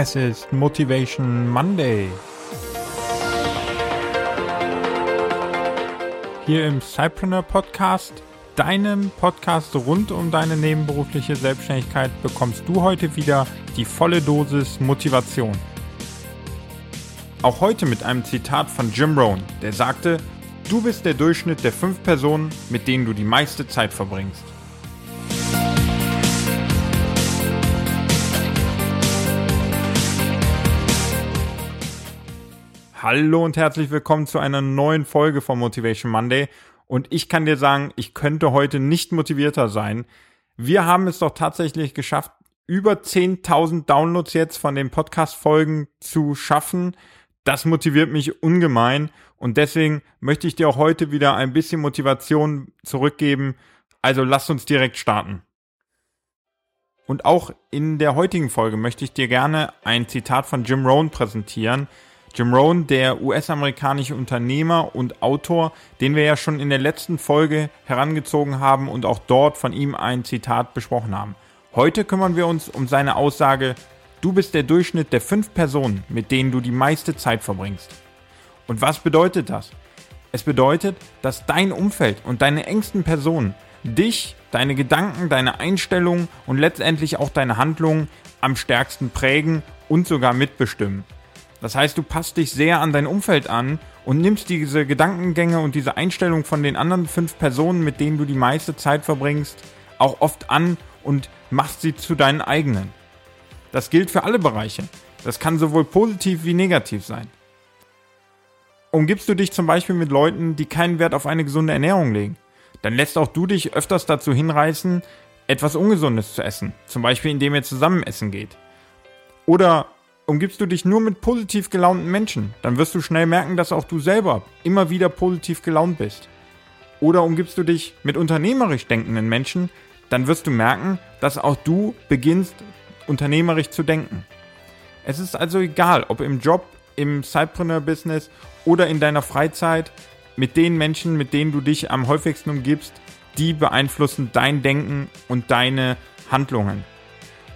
Es ist Motivation Monday. Hier im Cypreneur Podcast, deinem Podcast rund um deine nebenberufliche Selbstständigkeit, bekommst du heute wieder die volle Dosis Motivation. Auch heute mit einem Zitat von Jim Rohn, der sagte, du bist der Durchschnitt der fünf Personen, mit denen du die meiste Zeit verbringst. Hallo und herzlich willkommen zu einer neuen Folge von Motivation Monday. Und ich kann dir sagen, ich könnte heute nicht motivierter sein. Wir haben es doch tatsächlich geschafft, über 10.000 Downloads jetzt von den Podcast-Folgen zu schaffen. Das motiviert mich ungemein und deswegen möchte ich dir auch heute wieder ein bisschen Motivation zurückgeben. Also lass uns direkt starten. Und auch in der heutigen Folge möchte ich dir gerne ein Zitat von Jim Rohn präsentieren, Jim Rohn, der US-amerikanische Unternehmer und Autor, den wir ja schon in der letzten Folge herangezogen haben und auch dort von ihm ein Zitat besprochen haben. Heute kümmern wir uns um seine Aussage, du bist der Durchschnitt der fünf Personen, mit denen du die meiste Zeit verbringst. Und was bedeutet das? Es bedeutet, dass dein Umfeld und deine engsten Personen dich, deine Gedanken, deine Einstellungen und letztendlich auch deine Handlungen am stärksten prägen und sogar mitbestimmen. Das heißt, du passt dich sehr an dein Umfeld an und nimmst diese Gedankengänge und diese Einstellung von den anderen fünf Personen, mit denen du die meiste Zeit verbringst, auch oft an und machst sie zu deinen eigenen. Das gilt für alle Bereiche. Das kann sowohl positiv wie negativ sein. Umgibst du dich zum Beispiel mit Leuten, die keinen Wert auf eine gesunde Ernährung legen, dann lässt auch du dich öfters dazu hinreißen, etwas Ungesundes zu essen, zum Beispiel indem ihr zusammen essen geht. Oder Umgibst du dich nur mit positiv gelaunten Menschen, dann wirst du schnell merken, dass auch du selber immer wieder positiv gelaunt bist. Oder umgibst du dich mit unternehmerisch denkenden Menschen, dann wirst du merken, dass auch du beginnst, unternehmerisch zu denken. Es ist also egal, ob im Job, im Sidepreneur-Business oder in deiner Freizeit, mit den Menschen, mit denen du dich am häufigsten umgibst, die beeinflussen dein Denken und deine Handlungen.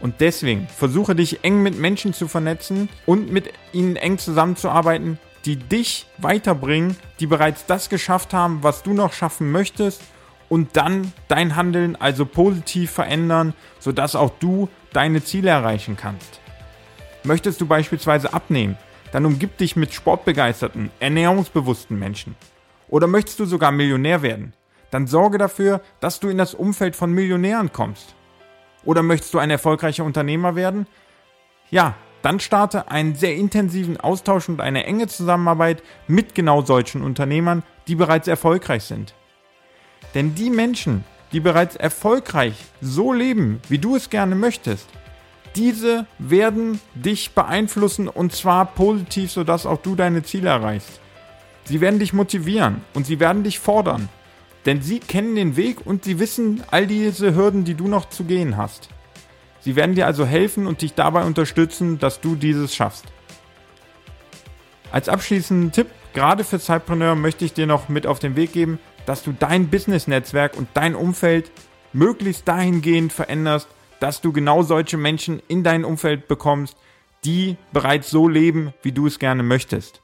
Und deswegen versuche dich eng mit Menschen zu vernetzen und mit ihnen eng zusammenzuarbeiten, die dich weiterbringen, die bereits das geschafft haben, was du noch schaffen möchtest und dann dein Handeln also positiv verändern, sodass auch du deine Ziele erreichen kannst. Möchtest du beispielsweise abnehmen, dann umgib dich mit sportbegeisterten, ernährungsbewussten Menschen. Oder möchtest du sogar Millionär werden, dann sorge dafür, dass du in das Umfeld von Millionären kommst. Oder möchtest du ein erfolgreicher Unternehmer werden? Ja, dann starte einen sehr intensiven Austausch und eine enge Zusammenarbeit mit genau solchen Unternehmern, die bereits erfolgreich sind. Denn die Menschen, die bereits erfolgreich so leben, wie du es gerne möchtest, diese werden dich beeinflussen und zwar positiv, sodass auch du deine Ziele erreichst. Sie werden dich motivieren und sie werden dich fordern. Denn sie kennen den Weg und sie wissen all diese Hürden, die du noch zu gehen hast. Sie werden dir also helfen und dich dabei unterstützen, dass du dieses schaffst. Als abschließenden Tipp, gerade für Zeitpreneur, möchte ich dir noch mit auf den Weg geben, dass du dein Business-Netzwerk und dein Umfeld möglichst dahingehend veränderst, dass du genau solche Menschen in dein Umfeld bekommst, die bereits so leben, wie du es gerne möchtest.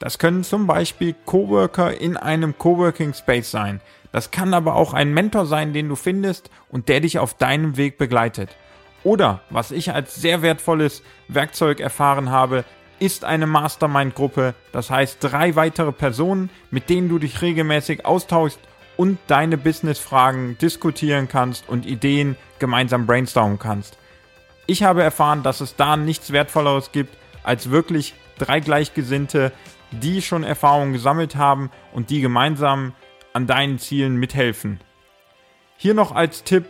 Das können zum Beispiel Coworker in einem Coworking Space sein. Das kann aber auch ein Mentor sein, den du findest und der dich auf deinem Weg begleitet. Oder, was ich als sehr wertvolles Werkzeug erfahren habe, ist eine Mastermind-Gruppe, das heißt drei weitere Personen, mit denen du dich regelmäßig austauschst und deine Business-Fragen diskutieren kannst und Ideen gemeinsam brainstormen kannst. Ich habe erfahren, dass es da nichts Wertvolleres gibt, als wirklich drei Gleichgesinnte, die schon Erfahrungen gesammelt haben und die gemeinsam an deinen Zielen mithelfen. Hier noch als Tipp,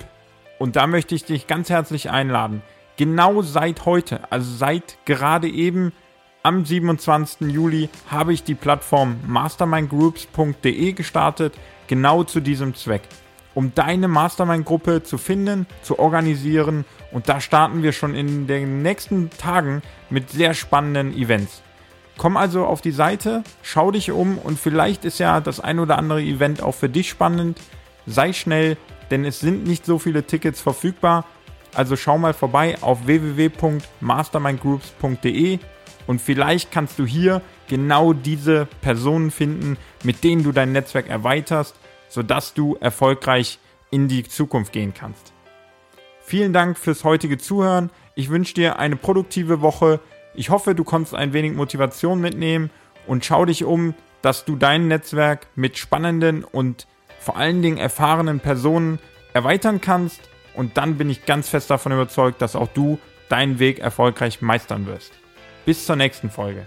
und da möchte ich dich ganz herzlich einladen, genau seit heute, also seit gerade eben am 27. Juli, habe ich die Plattform mastermindgroups.de gestartet, genau zu diesem Zweck, um deine Mastermind-Gruppe zu finden, zu organisieren und da starten wir schon in den nächsten Tagen mit sehr spannenden Events. Komm also auf die Seite, schau dich um und vielleicht ist ja das ein oder andere Event auch für dich spannend. Sei schnell, denn es sind nicht so viele Tickets verfügbar Also schau mal vorbei auf www.mastermindgroups.de und vielleicht kannst du hier genau diese Personen finden, mit denen du dein Netzwerk erweiterst, sodass du erfolgreich in die Zukunft gehen kannst. Vielen Dank fürs heutige Zuhören. Ich wünsche dir eine produktive Woche. Ich hoffe, du konntest ein wenig Motivation mitnehmen und schau dich um, dass du dein Netzwerk mit spannenden und vor allen Dingen erfahrenen Personen erweitern kannst. Und dann bin ich ganz fest davon überzeugt, dass auch du deinen Weg erfolgreich meistern wirst. Bis zur nächsten Folge.